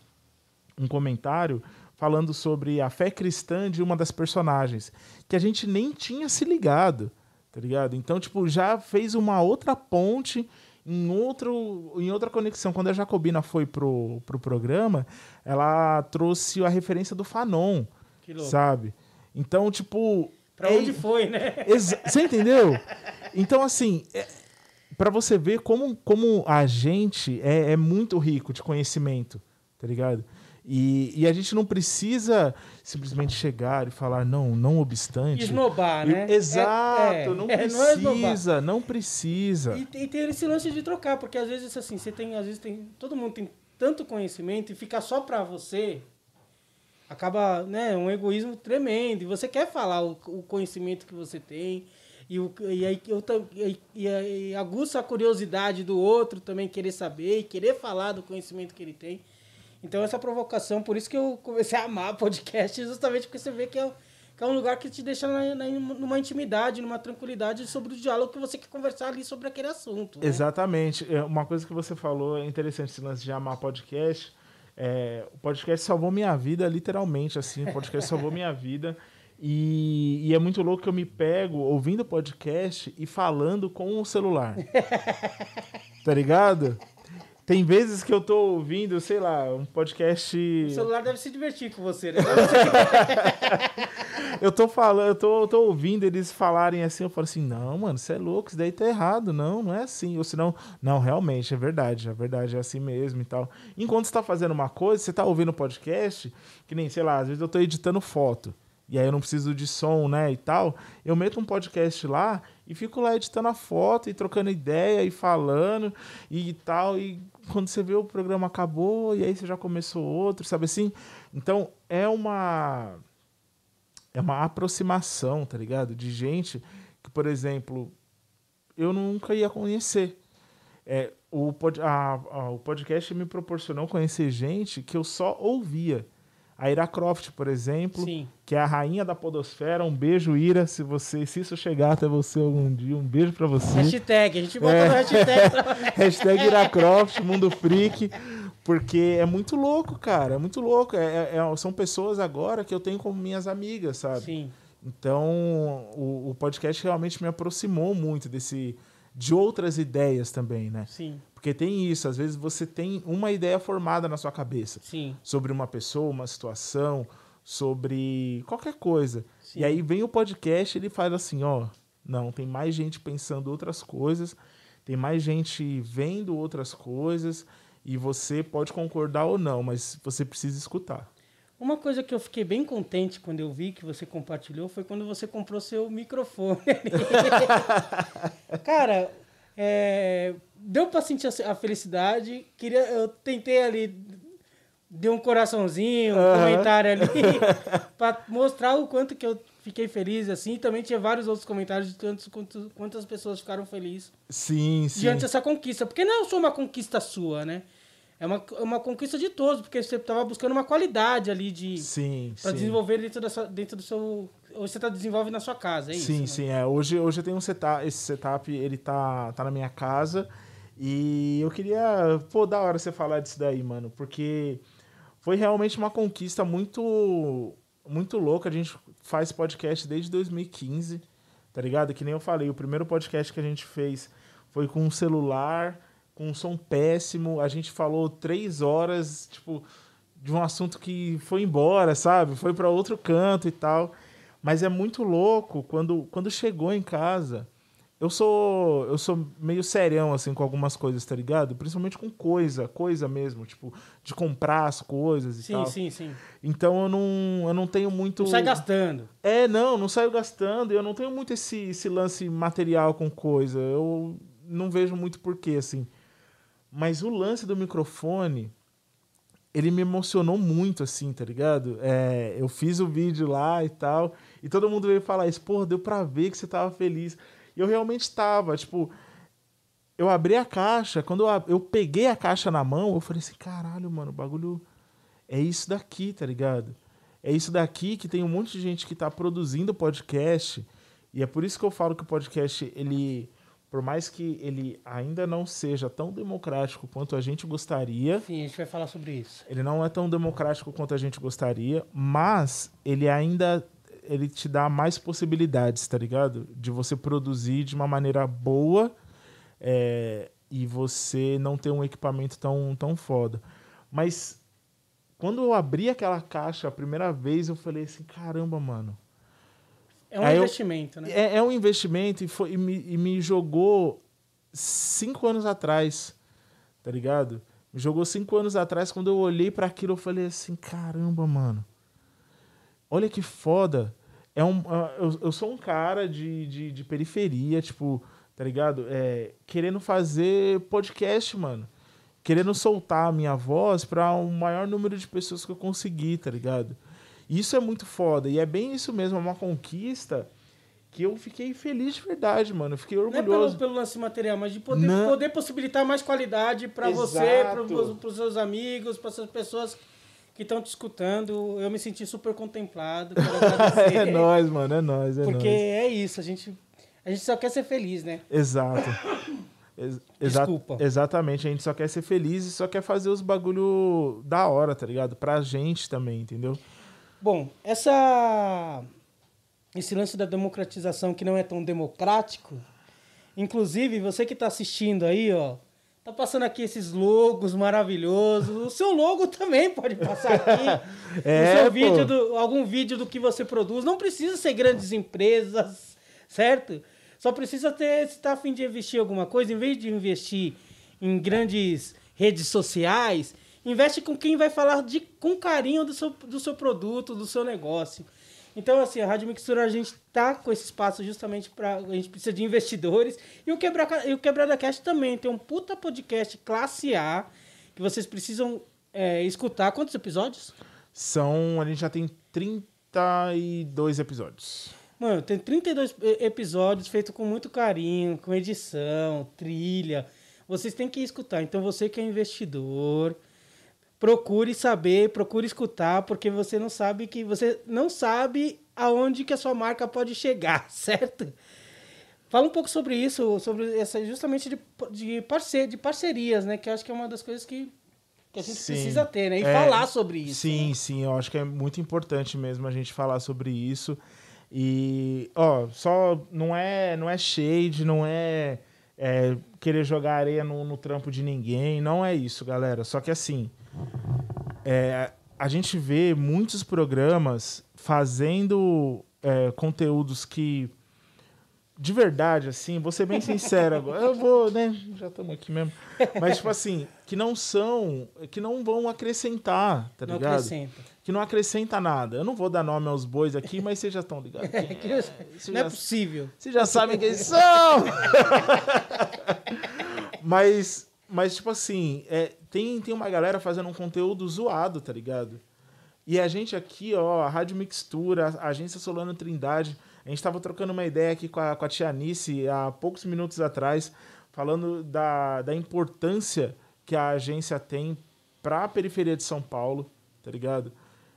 um comentário falando sobre a fé cristã de uma das personagens, que a gente nem tinha se ligado, tá ligado? Então, tipo, já fez uma outra ponte em, outro, em outra conexão. Quando a Jacobina foi pro, pro programa, ela trouxe a referência do Fanon, Que louco. sabe? Então, tipo... Pra é- onde foi, né? Você entendeu? Então, assim, é, para você ver como, como a gente é, é muito rico de conhecimento, tá ligado? E, e a gente não precisa simplesmente chegar e falar, não, não obstante. Esnobar, né? Exato, É, é, não é, não é precisa, não precisa. E, e tem esse lance de trocar, porque às vezes assim, você tem, às vezes tem, todo mundo tem tanto conhecimento e ficar só pra você acaba, né, um egoísmo tremendo. E você quer falar o, o conhecimento que você tem e, o, e aí eu e, e, e aguça a curiosidade do outro também querer saber e querer falar do conhecimento que ele tem. Então essa provocação, por isso que eu comecei a amar podcast, justamente porque você vê que é, que é um lugar que te deixa na, na- numa intimidade, numa tranquilidade sobre o diálogo que você quer conversar ali sobre aquele assunto. né? Exatamente. É, Uma coisa que você falou é interessante esse lance de amar podcast. É, o podcast salvou minha vida, literalmente, assim. O podcast salvou minha vida. E, e é muito louco que eu me pego ouvindo podcast e falando com o celular. tá ligado? Tem vezes que eu tô ouvindo, sei lá, um podcast. O celular deve se divertir com você, né? Eu tô falando, eu tô, eu tô ouvindo eles falarem assim, eu falo assim, não, mano, você é louco, isso daí tá errado, não, não é assim. Ou senão, não, realmente, é verdade, é verdade, é assim mesmo e tal. Enquanto você tá fazendo uma coisa, você tá ouvindo podcast, que nem, sei lá, às vezes eu tô editando foto. E aí eu não preciso de som, né, e tal. Eu meto um podcast lá e fico lá editando a foto e trocando ideia e falando e tal. E quando você vê o programa acabou e aí você já começou outro, sabe assim? Então é uma é uma aproximação, tá ligado? De gente que, por exemplo, eu nunca ia conhecer. É, o, pod, a- a- o podcast me proporcionou conhecer gente que eu só ouvia. A Ira Croft, por exemplo, Sim. que é a rainha da podosfera. Um beijo, Ira, se você se isso chegar até você algum dia. Um beijo pra você. Hashtag, a gente bota É. no hashtag. Hashtag Iracroft, Mundo Freak. Porque é muito louco, cara. É muito louco. É- é- é- são pessoas agora que eu tenho como minhas amigas, sabe? Sim. Então, o, o podcast realmente me aproximou muito desse de outras ideias também, né? Sim, Porque tem isso, às vezes você tem uma ideia formada na sua cabeça sim. sobre uma pessoa, uma situação, sobre qualquer coisa. Sim. E aí vem o podcast, ele faz assim, ó, não, tem mais gente pensando outras coisas, tem mais gente vendo outras coisas e você pode concordar ou não, mas você precisa escutar. Uma coisa que eu fiquei bem contente quando eu vi que você compartilhou foi quando você comprou seu microfone. Cara, é, deu pra sentir a- felicidade. Queria, eu tentei ali, dei um coraçãozinho, um comentário ali, pra mostrar o quanto que eu fiquei feliz, assim. Também tinha vários outros comentários de tantos, quantos, quantas pessoas ficaram felizes Sim, sim. diante dessa conquista. Porque não é só uma conquista sua, né? É uma, uma conquista de todos, porque você estava buscando uma qualidade ali de Sim, para desenvolver dentro, da sua- dentro do seu. Ou você tá desenvolvendo na sua casa, é isso? sim, né? sim, é. Hoje, hoje eu tenho um setup, esse setup, ele tá, tá na minha casa e eu queria, pô, da hora você falar disso daí, mano, porque foi realmente uma conquista muito muito louca. A gente faz podcast desde 2015, tá ligado? Que nem eu falei, o primeiro podcast que a gente fez foi com um celular, com um som péssimo. A gente falou três horas, tipo, de um assunto que foi embora, sabe? Foi para outro canto e tal. Mas é muito louco quando, quando chegou em casa eu sou eu sou meio serião assim com algumas coisas, tá ligado? Principalmente com coisa, coisa mesmo, tipo, de comprar as coisas e Sim, tal. sim, sim. Então eu não eu não tenho muito Não sai gastando. É, não, não saio gastando, eu não tenho muito esse, esse lance material com coisa. Eu não vejo muito porquê assim. Mas o lance do microfone, ele me emocionou muito, assim, tá ligado? É, eu fiz o vídeo lá e tal, e todo mundo veio falar isso, porra, deu pra ver que você tava feliz. E eu realmente tava, tipo, eu abri a caixa, quando eu, eu peguei a caixa na mão, eu falei assim, caralho, mano, o bagulho é isso daqui, tá ligado? É isso daqui que tem um monte de gente que tá produzindo podcast, e é por isso que eu falo que o podcast, ele, por mais que ele ainda não seja tão democrático quanto a gente gostaria, Sim, a gente vai falar sobre isso. ele não é tão democrático quanto a gente gostaria, mas ele ainda ele te dá mais possibilidades, tá ligado? De você produzir de uma maneira boa é, e você não ter um equipamento tão, tão foda. Mas quando eu abri aquela caixa a primeira vez, eu falei assim, caramba, mano. É um Aí eu- investimento, né? É, é um investimento e, foi, e, me, e me jogou cinco anos atrás, tá ligado? Me jogou cinco anos atrás, quando eu olhei para aquilo, eu falei assim, caramba, mano. Olha que foda. É um, ah, eu, eu sou um cara de, de, de periferia, tipo, tá ligado? É, querendo fazer podcast, mano. Querendo soltar a minha voz para um maior número de pessoas que eu conseguir, tá ligado? Isso é muito foda. E é bem isso mesmo, é uma conquista que eu fiquei feliz de verdade, mano. Eu fiquei Não é orgulhoso. pelo, pelo lance material, mas de poder, Não. poder possibilitar mais qualidade para você, para os seus amigos, para essas pessoas que estão te escutando. Eu me senti super contemplado. É nóis, mano, é nóis, é Porque nóis. é isso, a gente, a gente só quer ser feliz, né? Exato. Ex- exa- Desculpa. Exatamente, a gente só quer ser feliz e só quer fazer os bagulho da hora, tá ligado? Pra gente também, entendeu? Bom, essa esse lance da democratização que não é tão democrático, inclusive você que está assistindo aí, ó, tá passando aqui esses logos maravilhosos. O seu logo também pode passar aqui. É, o seu vídeo do, algum vídeo do que você produz. Não precisa ser grandes empresas, certo? Só precisa ter, se tá a fim de investir em alguma coisa, em vez de investir em grandes redes sociais, investe com quem vai falar de, com carinho do seu, do seu produto, do seu negócio. Então, assim, a Rádio Mixtura, a gente tá com esse espaço justamente para A gente precisa de investidores. E o, Quebra, e o Quebrada Cast também tem um puta podcast classe A que vocês precisam é, escutar. Quantos episódios? São. A gente já tem 32 episódios. Mano, tem 32 e- episódios feitos com muito carinho, com edição, trilha. Vocês têm que escutar. Então, você que é investidor, procure saber, procure escutar, porque você não sabe que você não sabe aonde que a sua marca pode chegar, certo? Fala um pouco sobre isso, sobre essa justamente de, de, parce, de parcerias, né? Que eu acho que é uma das coisas que, que a gente Sim. precisa ter, né? E É, falar sobre isso. Sim, né? sim, eu acho que é muito importante mesmo a gente falar sobre isso. E, ó, só não é, não é shade, não é, é querer jogar areia no, no trampo de ninguém, não é isso, galera. Só que assim, é, a gente vê muitos programas fazendo é, conteúdos que de verdade, assim, vou ser bem sincero agora. Eu vou, né? Já estamos aqui mesmo. Mas, tipo assim, que não são, que não vão acrescentar, tá Não ligado? acrescenta. Que não acrescenta nada. Eu não vou dar nome aos bois aqui, mas vocês já estão ligados. Que é. não Vocês é já- possível. vocês já sabem quem são! mas, mas, tipo assim, é, tem, tem uma galera fazendo um conteúdo zoado, tá ligado? E a gente aqui, ó, a Rádio Mixtura, a Agência Solano Trindade, a gente tava trocando uma ideia aqui com a, com a Tia Nice há poucos minutos atrás, falando da, da importância que a agência tem pra periferia de São Paulo, tá ligado?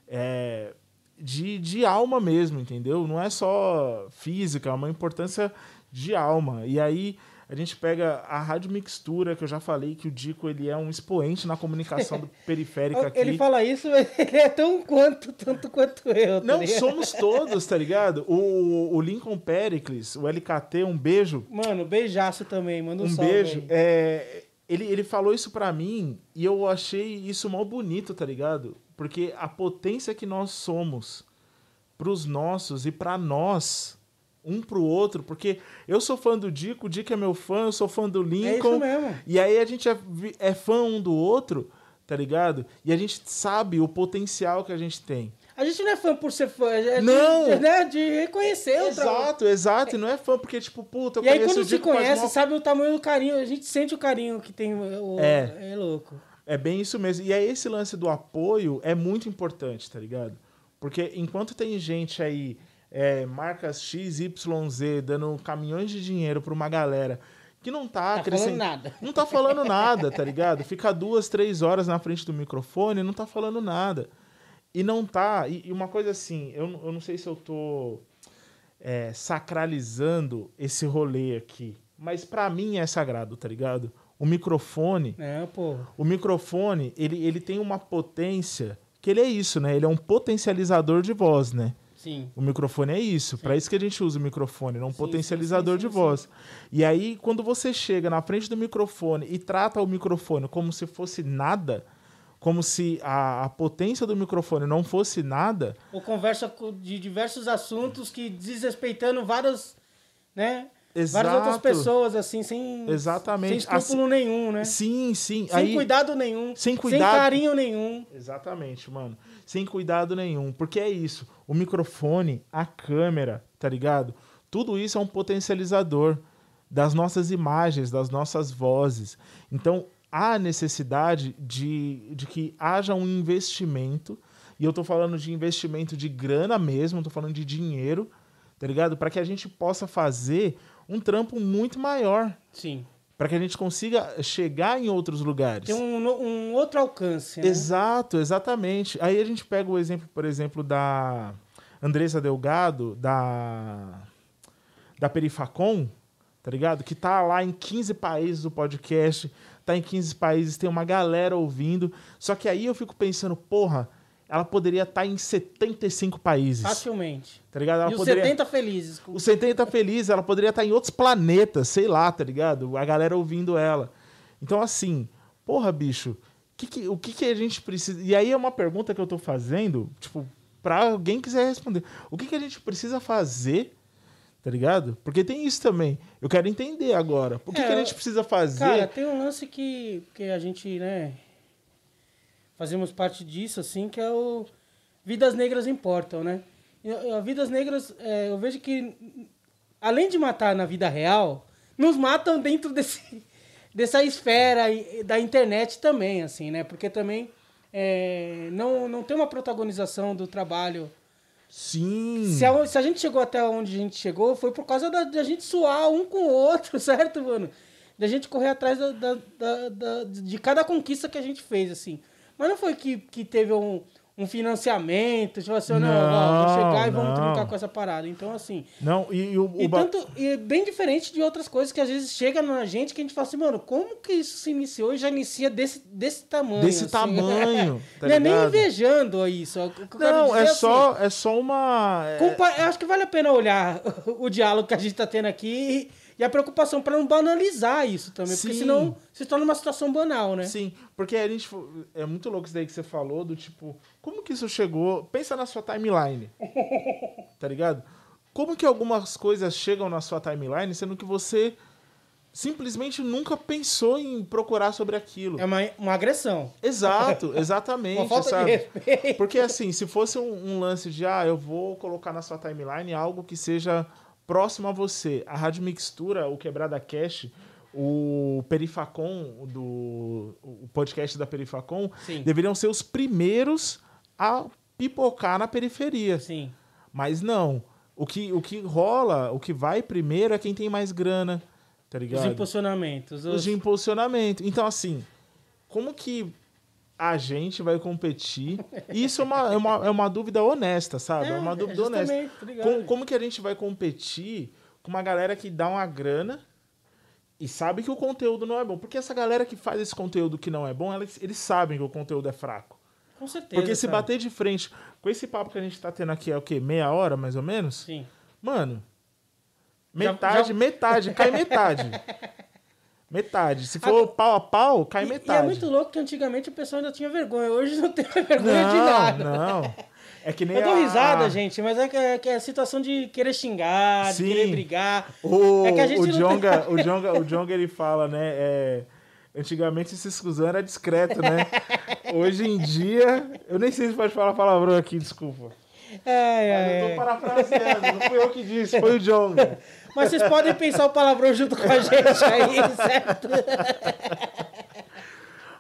É, de, de alma mesmo, entendeu? Não é só física, é uma importância de alma. E aí a gente pega a Rádio Mixtura, que eu já falei que o Dico ele é um expoente na comunicação periférica aqui. Ele fala isso, mas ele é tão quanto, tanto quanto eu. tá Não, ligado? somos todos, tá ligado? O, o Lincoln Pericles, o LKT, um beijo. Mano, beijaço também, manda um, Um salve beijo. aí. É, ele, ele falou isso pra mim e eu achei isso mal bonito, tá ligado? Porque a potência que nós somos pros nossos e pra nós um pro outro, porque eu sou fã do Dico, o Dico é meu fã, eu sou fã do É Lincoln. isso mesmo. E aí a gente é, é fã um do outro, tá ligado? E a gente sabe o potencial que a gente tem. A gente não é fã por ser fã, é Não! De, né, de reconhecer o. Exato, exato. E não é fã porque, tipo, puta, eu E aí quando se conhece, sabe o tamanho do carinho, a gente sente o carinho que tem o... É. É louco. É bem isso mesmo. E aí esse lance do apoio é muito importante, tá ligado? Porque enquanto tem gente aí, é, marcas X, Y, Z, dando caminhões de dinheiro pra uma galera que não tá, Tá crescendo. falando nada. Não tá falando nada, tá ligado? Fica duas, três horas na frente do microfone e não tá falando nada. E não tá. E, e uma coisa assim, eu, não- eu não sei se eu tô é, sacralizando esse rolê aqui. Mas pra mim é sagrado, tá ligado? O microfone. Não, pô. O microfone, ele, ele tem uma potência que ele é isso, né? Ele é um potencializador de voz, né? Sim. O microfone é isso, para isso que a gente usa o microfone, é um Sim, potencializador sim, sim, de voz. E aí, quando você chega na frente do microfone e trata o microfone como se fosse nada, como se a, a potência do microfone não fosse nada, Ou conversa co- de diversos assuntos que desrespeitando várias, né? Várias outras Exato. pessoas, assim, sem, Exatamente. sem escrúpulo nenhum, né? sim, sim, Sem aí cuidado nenhum. Sem cuidado. Sem carinho nenhum. Exatamente, mano. Sem cuidado nenhum. Porque é isso. O microfone, a câmera, tá ligado? Tudo isso é um potencializador das nossas imagens, das nossas vozes. Então, há necessidade de, de que haja um investimento. E eu tô falando de investimento de grana mesmo, tô falando de dinheiro, tá ligado? Para que a gente possa fazer um trampo muito maior. Sim. Para que a gente consiga chegar em outros lugares. Tem um, um outro alcance, né? Exato, exatamente. Aí a gente pega o exemplo, por exemplo, da Andressa Delgado, da, da Perifacom, tá ligado? Que tá lá em 15 países o podcast, tá em 15 países, tem uma galera ouvindo. Só que aí eu fico pensando, porra, ela poderia estar em 75 países, Facilmente. tá ligado? Ela e os poderia... 70 felizes. Os 70 feliz, ela poderia estar em outros planetas, sei lá, tá ligado? A galera ouvindo ela. Então, assim, porra, bicho, que que- o que, que a gente precisa. E aí é uma pergunta que eu tô fazendo, tipo, pra alguém quiser responder. O que, que a gente precisa fazer, tá ligado? Porque tem isso também. Eu quero entender agora. O que, É, que a gente precisa fazer? Cara, tem um lance que, que a gente, né, fazemos parte disso, assim, que é o Vidas Negras Importam, né? E, a Vidas Negras, é, eu vejo que, além de matar na vida real, nos matam dentro desse, dessa esfera da internet também, assim, né? Porque também é, não, não tem uma protagonização do trabalho Sim. se a, se a gente chegou até onde a gente chegou, foi por causa da, da gente suar um com o outro, certo, mano? Da gente correr atrás da- da- da- de cada conquista que a gente fez, assim. Mas não foi que, que teve um, um financiamento, tipo assim, não, ó, vou chegar e vamos Não, trincar não. com essa parada. Então, assim. Não, e, e o, o E, ba- tanto, e é bem diferente de outras coisas que às vezes chega na gente que a gente fala assim, mano, como que isso se iniciou e já inicia desse, desse tamanho? Desse assim? tamanho, tá não é nem invejando isso. o quero Não, é assim, só, é só uma. é- Compa- Eu acho que vale a pena olhar o diálogo que a gente está tendo aqui e, e a preocupação para não banalizar isso também, porque Sim. senão se torna uma situação banal, né? Sim, porque a gente. É muito louco isso daí que você falou, do tipo, como que isso chegou? Pensa na sua timeline. tá ligado? Como que algumas coisas chegam na sua timeline, sendo que você simplesmente nunca pensou em procurar sobre aquilo. É uma, uma agressão. Exato, exatamente. Uma falta sabe? de respeito. Porque assim, se fosse um, um lance de, ah, eu vou colocar na sua timeline algo que seja próximo a você. A Rádio Mixtura, o Quebrada Cash, o Perifacom, do, o podcast da Perifacom, Sim. deveriam ser os primeiros a pipocar na periferia. Sim. Mas não. O que, o que rola, o que vai primeiro é quem tem mais grana, tá Os ligado? impulsionamentos. os Os... de impulsionamento. Então, assim, como que a gente vai competir? Isso é uma, é uma, é uma dúvida honesta, sabe? É, uma dúvida honesta. tá? Como, como que a gente vai competir com uma galera que dá uma grana e sabe que o conteúdo não é bom? Porque essa galera que faz esse conteúdo que não é bom, eles, eles sabem que o conteúdo é fraco. Com certeza. Porque se cara. bater de frente com esse papo que a gente tá tendo aqui é o quê? Meia hora, mais ou menos? Sim. Mano, Já- metade, já- metade, cai metade. metade. Se for pau a pau, cai E- metade. E é muito louco que antigamente o pessoal ainda tinha vergonha. Hoje não tem vergonha de não, nada. não. É que nem Eu dou a- risada, gente, mas é que é, que é a situação de querer xingar, Sim. de querer brigar. O, É que a gente o, Jonga, o, Jonga, o Jonga, ele fala, né? é, antigamente esse exclusão era discreto, né? Hoje em dia. Eu nem sei se pode falar palavrão aqui, desculpa. Ai, Mas ai, eu tô parafraseando, não fui eu que disse, foi o Jonga. Mas vocês podem pensar o palavrão junto com a gente aí, certo?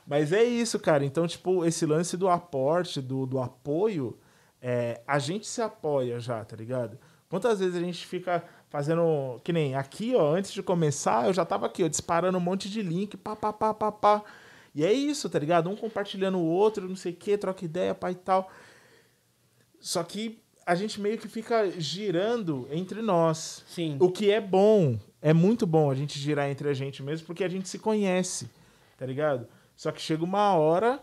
Mas é isso, cara. Então, tipo, esse lance do aporte, do, do apoio, é, a gente se apoia já, tá ligado? Quantas vezes a gente fica fazendo. Que nem aqui, ó, antes de começar, eu já tava aqui, ó, disparando um monte de link, pá, pá, pá, pá, pá. E é isso, tá ligado? Um compartilhando o outro, não sei o quê, troca ideia, pá e tal. Só que a gente meio que fica girando entre nós. Sim. O que é bom, é muito bom a gente girar entre a gente mesmo, porque a gente se conhece, tá ligado? Só que chega uma hora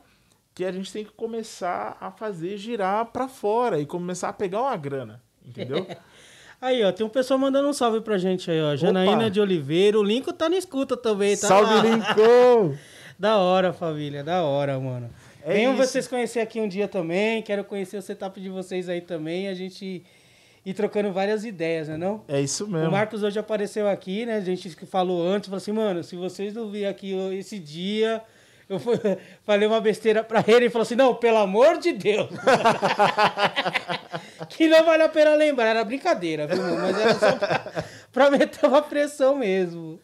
que a gente tem que começar a fazer girar pra fora e começar a pegar uma grana, entendeu? Aí, ó, tem um pessoal mandando um salve pra gente aí, ó. Janaína de Oliveira. O Lincoln tá na escuta também, tá? Salve, lá. Lincoln! Da hora, família, da hora, mano. É Venham isso. vocês conhecer aqui um dia também. Quero conhecer o setup de vocês aí também. A gente ir trocando várias ideias, né não? É isso O mesmo. Marcos hoje apareceu aqui, né? A gente que falou antes, falou assim, mano, se vocês não virem aqui esse dia, eu falei uma besteira pra ele e falou assim, não, pelo amor de Deus. que não vale a pena lembrar, era brincadeira, viu, mano? Mas era só pra, pra meter uma pressão mesmo.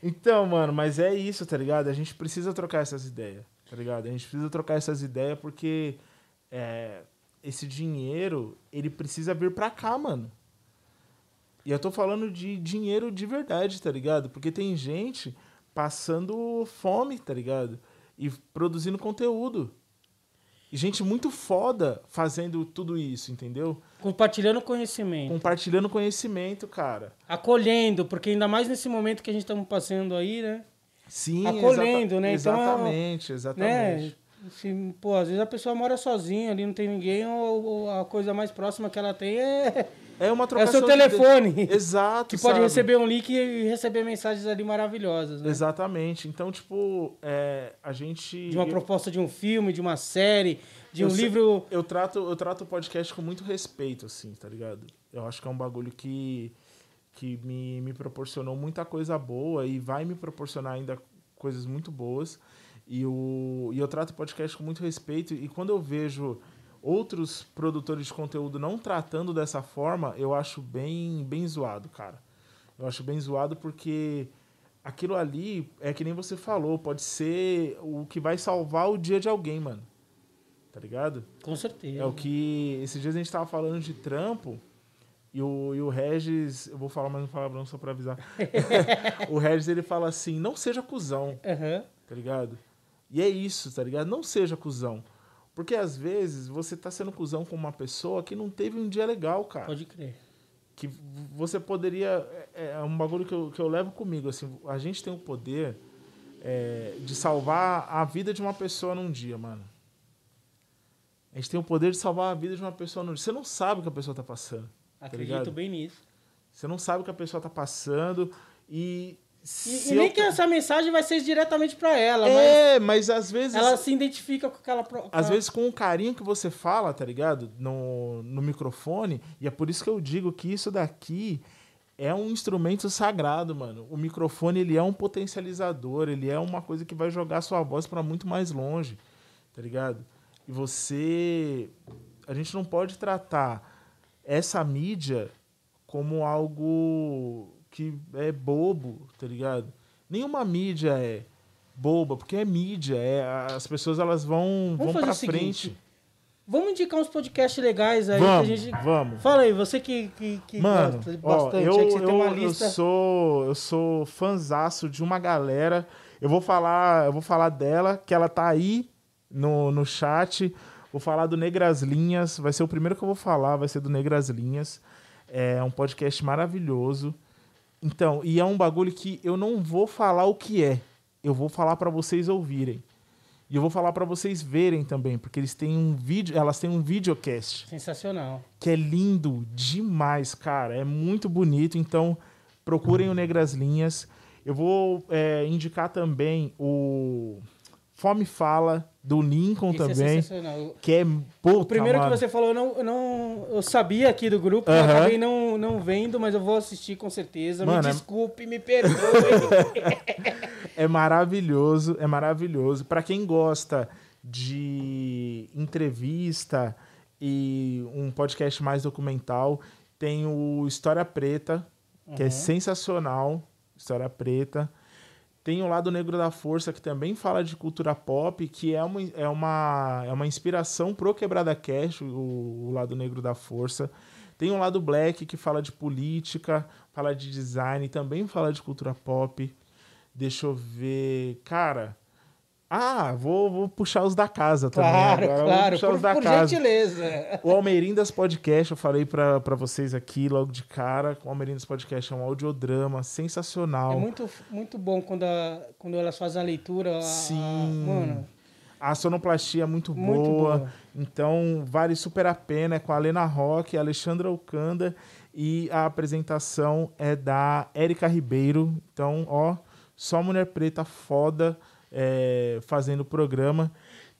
Então, mano, mas é isso, tá ligado? A gente precisa trocar essas ideias, tá ligado? A gente precisa trocar essas ideias porque é, esse dinheiro, ele precisa vir pra cá, mano. E eu tô falando de dinheiro de verdade, tá ligado? Porque tem gente passando fome, tá ligado? E produzindo conteúdo. E gente muito foda fazendo tudo isso, entendeu? Compartilhando conhecimento. Compartilhando conhecimento, cara. Acolhendo, porque ainda mais nesse momento que a gente estamos passando aí, né? Sim, Acolhendo, exata- né? Então, Exatamente, exatamente. né? Se, pô, às vezes a pessoa mora sozinha ali, não tem ninguém, ou, ou a coisa mais próxima que ela tem é, É uma é trocação seu de ide- telefone. Exato. que pode sabe? receber um link e receber mensagens ali maravilhosas, né? Exatamente. Então, tipo, é, a gente. De uma proposta de um filme, de uma série, de Eu um sei- livro. eu trato eu trato o podcast com muito respeito, assim, tá ligado? Eu acho que é um bagulho que, que me, me proporcionou muita coisa boa e vai me proporcionar ainda coisas muito boas. E, o, e eu trato o podcast com muito respeito. E quando eu vejo outros produtores de conteúdo não tratando dessa forma, eu acho bem, bem zoado, cara. Eu acho bem zoado porque aquilo ali é que nem você falou, pode ser o que vai salvar o dia de alguém, mano. Tá ligado? Com certeza. É o que. Esses dias a gente tava falando de trampo. E o, e o Regis, eu vou falar mais um palavrão só pra avisar. o Regis ele fala assim: não seja cuzão, Aham. tá ligado? E é isso, tá ligado? Não seja cuzão. Porque às vezes você tá sendo cuzão com uma pessoa que não teve um dia legal, cara. Pode crer. Que você poderia. É, é um bagulho que eu, que eu levo comigo. Assim, a gente tem o poder é, de salvar a vida de uma pessoa num dia, mano. A gente tem o poder de salvar a vida de uma pessoa num dia. Você não sabe o que a pessoa tá passando. Acredito ligado? bem nisso. Você não sabe o que a pessoa tá passando. E. E, e nem eu- que essa mensagem vai ser diretamente pra ela, mas É, mas às vezes. ela se identifica com aquela. pro- Às com a- vezes com o carinho que você fala, tá ligado? No, no microfone. E é por isso que eu digo que isso daqui é um instrumento sagrado, mano. O microfone, ele é um potencializador. Ele é uma coisa que vai jogar sua voz pra muito mais longe, tá ligado? E você... A gente não pode tratar essa mídia como algo que é bobo, tá ligado? Nenhuma mídia é boba, porque é mídia, é as pessoas elas vão Vamos vão para o seguinte, frente. Vamos indicar uns podcasts legais aí Vamos, que a gente. vamos. Fala aí, você que, que, que Mano, gosta ó, bastante, eu, aí que você eu, tem uma eu lista. sou eu sou fanzaço de uma galera. Eu vou falar, eu vou falar dela, que ela tá aí no, no chat. Vou falar do Negras Linhas, vai ser o primeiro que eu vou falar, vai ser do Negras Linhas. É um podcast maravilhoso. Então, e é um bagulho que eu não vou falar o que é. Eu vou falar pra vocês ouvirem. E eu vou falar pra vocês verem também, porque eles têm um vídeo, elas têm um videocast Sensacional. que é lindo demais, cara. É muito bonito. Então, procurem o Negras Linhas. Eu vou é, indicar também o Fome Fala, do Lincoln Esse é também. sensacional. que é. Puta, O primeiro mano. que você falou, eu não, eu não. Eu sabia aqui do grupo, eu Aham. acabei não, não vendo, mas eu vou assistir com certeza. Mano, me é- desculpe, me perdoe. É maravilhoso, é maravilhoso. Pra quem gosta de entrevista e um podcast mais documental, tem o História Preta, que é Uhum. sensacional. História Preta. Tem o Lado Negro da Força, que também fala de cultura pop, que é uma, é uma, é uma inspiração pro Quebrada Cash, o, o Lado Negro da Força. Tem o Lado Black, que fala de política, fala de design, também fala de cultura pop. Deixa eu ver. Cara. Ah, vou, vou puxar os da casa também. claro, agora. Claro. puxar Por, os da por casa. gentileza. O Almerindas Podcast, eu falei pra pra vocês aqui logo de cara. O Almerindas Podcast é um audiodrama sensacional. É muito, muito bom quando, a- quando elas fazem a leitura. a- a- Sim. mano, A sonoplastia é muito, Muito boa. boa. Então, vale super a pena. É com a Lena Roque, a Alexandra Alcanda e a apresentação é da Érica Ribeiro. Então, ó, só mulher preta foda é, fazendo o programa.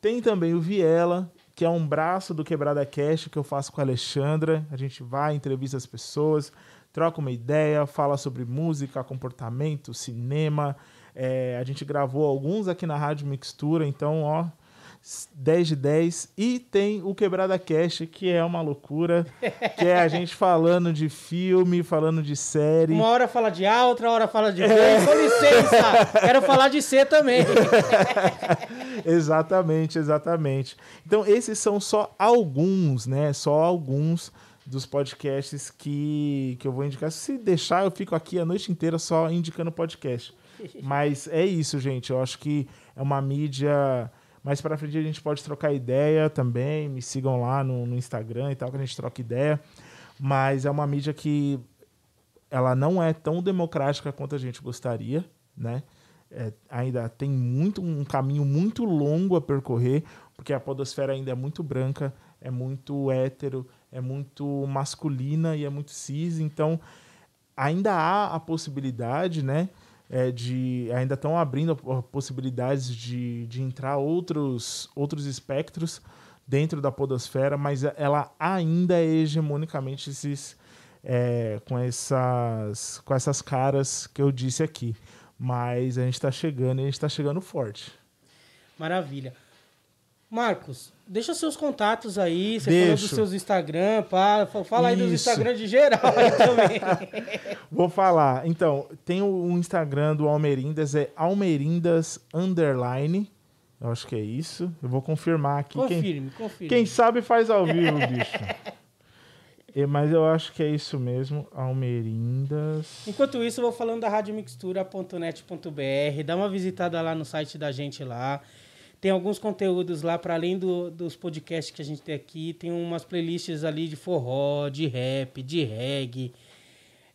Tem também o Viela, que é um braço do Quebrada Cash que eu faço com a Alexandra. A gente vai, entrevista as pessoas, troca uma ideia, fala sobre música, comportamento, cinema. É, a gente gravou alguns aqui na Rádio Mixtura, então, ó, 10 de 10. E tem o Quebrada Cash, que é uma loucura, que é a gente falando de filme, falando de série. Uma hora fala de A, outra hora fala de B. Com licença, quero falar de C também. exatamente, exatamente. Então, esses são só alguns, né? Só alguns dos podcasts que, que eu vou indicar. Se deixar, eu fico aqui a noite inteira só indicando podcast. Mas é isso, gente. Eu acho que é uma mídia. Mais pra frente a gente pode trocar ideia também. Me sigam lá no, no Instagram e tal, que a gente troca ideia. Mas é uma mídia que ela não é tão democrática quanto a gente gostaria, né? É, ainda tem muito um caminho muito longo a percorrer, porque a podosfera ainda é muito branca, é muito hétero, é muito masculina e é muito cis, então ainda há a possibilidade, né? É, de ainda estão abrindo possibilidades de, de entrar outros, outros espectros dentro da podosfera, mas ela ainda é hegemonicamente esses, é, com, essas, com essas caras que eu disse aqui. Mas a gente está chegando e a gente está chegando forte. Maravilha. Marcos, deixa seus contatos aí. Você falou Deixo. dos seus Instagram, pá, fa- fala aí dos Isso. Instagram de geral aí também. Vou falar. Então, tem o, o Instagram do Almerindas, é Almerindas Underline. Eu acho que é isso. Eu vou confirmar aqui. Quem, confirme, confirme. quem sabe faz ao vivo, bicho. É, mas eu acho que é isso mesmo. Almerindas. Enquanto isso, eu vou falando da radiomixtura.net.br. Dá uma visitada lá no site da gente lá. Tem alguns conteúdos lá, para além do- dos podcasts que a gente tem aqui. Tem umas playlists ali de forró, de rap, de reggae,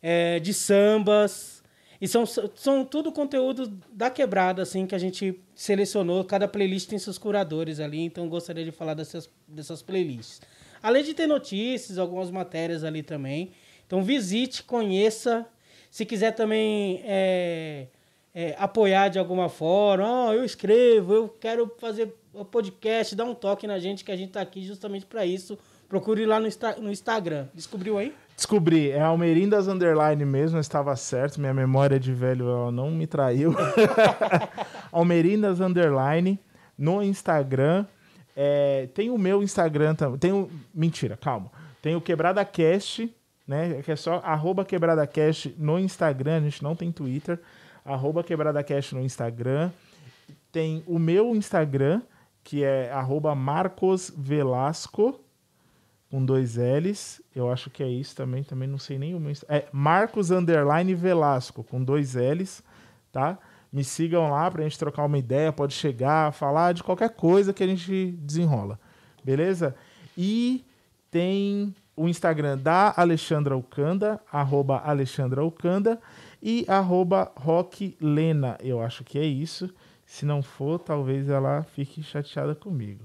é, de sambas. E são, são tudo conteúdo da quebrada, assim, que a gente selecionou. Cada playlist tem seus curadores ali, então gostaria de falar dessas, dessas playlists. Além de ter notícias, algumas matérias ali também. Então visite, conheça. Se quiser também é, é, apoiar de alguma forma, ó, eu escrevo, eu quero fazer o podcast, dá um toque na gente, que a gente tá aqui justamente para isso. Procure lá no, Insta- no Instagram. Descobriu aí? Descobri, é Almerindas Underline mesmo, estava certo, minha memória de velho não me traiu. Almerindas Underline no Instagram. É, tem o meu Instagram também. Tem o. Mentira, calma. Tem o Quebrada Cast, né? Que é só arroba Quebrada Cast no Instagram. A gente não tem Twitter. Arroba Quebrada Cast no Instagram. Tem o meu Instagram, que é arroba Marcos Velasco com dois L's. Eu acho que é isso também. Também não sei nem o meu. Insta- É Marcos Underline Velasco com dois L's, tá? Me sigam lá pra gente trocar uma ideia. Pode chegar, falar de qualquer coisa que a gente desenrola, beleza? E tem o Instagram da Alexandra Alcanda, arroba Alexandra Alcanda e arroba Rock Lena. Eu acho que é isso. Se não for, talvez ela fique chateada comigo.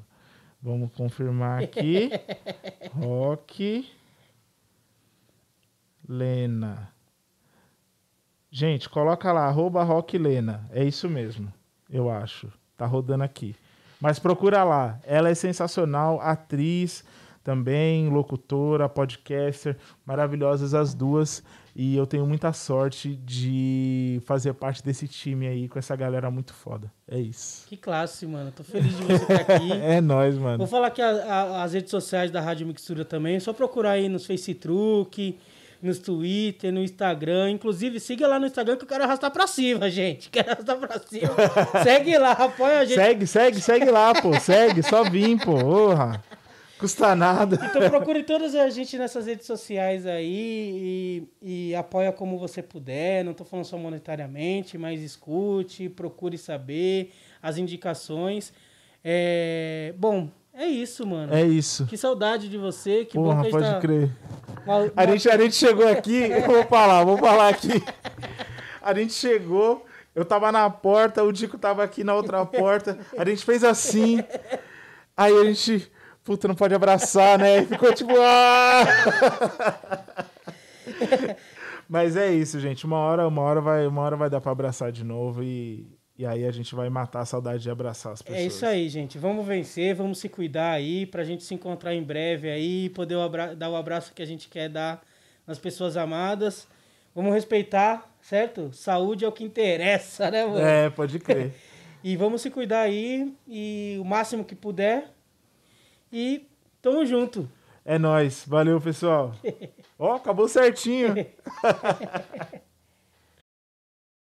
Vamos confirmar aqui. Rock Lena. Gente, coloca lá, arroba Rock Lena. É isso mesmo, eu acho. Tá rodando aqui. Mas procura lá. Ela é sensacional, atriz também, locutora, podcaster, maravilhosas as duas. E eu tenho muita sorte de fazer parte desse time aí com essa galera muito foda. É isso. Que classe, mano. Tô feliz de você estar aqui. é nóis, mano. Vou falar aqui a, a, as redes sociais da Rádio Mixtura também. É só procurar aí nos Facebook, nos Twitter, no Instagram. Inclusive, siga lá no Instagram que eu quero arrastar pra cima, gente. Quero arrastar pra cima. segue lá, apoia a gente. Segue, segue, segue lá, pô. Segue, só vim, pô. Porra. Custa nada. Então procure todas a gente nessas redes sociais aí e, e, apoia como você puder. Não tô falando só monetariamente, mas escute, procure saber as indicações. É... Bom, é isso, mano. É isso. Que saudade de você. Que Porra, bom que pode tá... crer. A, gente, a gente chegou aqui, eu vou falar, vou falar aqui. A gente chegou, eu tava na porta, o Dico tava aqui na outra porta, a gente fez assim, aí a gente, puta, não pode abraçar, né? E ficou tipo, ah! Mas é isso, gente. Uma hora, uma hora vai, uma hora vai dar para abraçar de novo e, e aí a gente vai matar a saudade de abraçar as pessoas. É isso aí, gente. Vamos vencer, vamos se cuidar aí pra gente se encontrar em breve aí e poder dar o abraço que a gente quer dar nas pessoas amadas. Vamos respeitar, certo? Saúde é o que interessa, né, mano? É, pode crer. e vamos se cuidar aí e o máximo que puder. E tamo junto. É nós. Valeu, pessoal. Ó, oh, acabou certinho.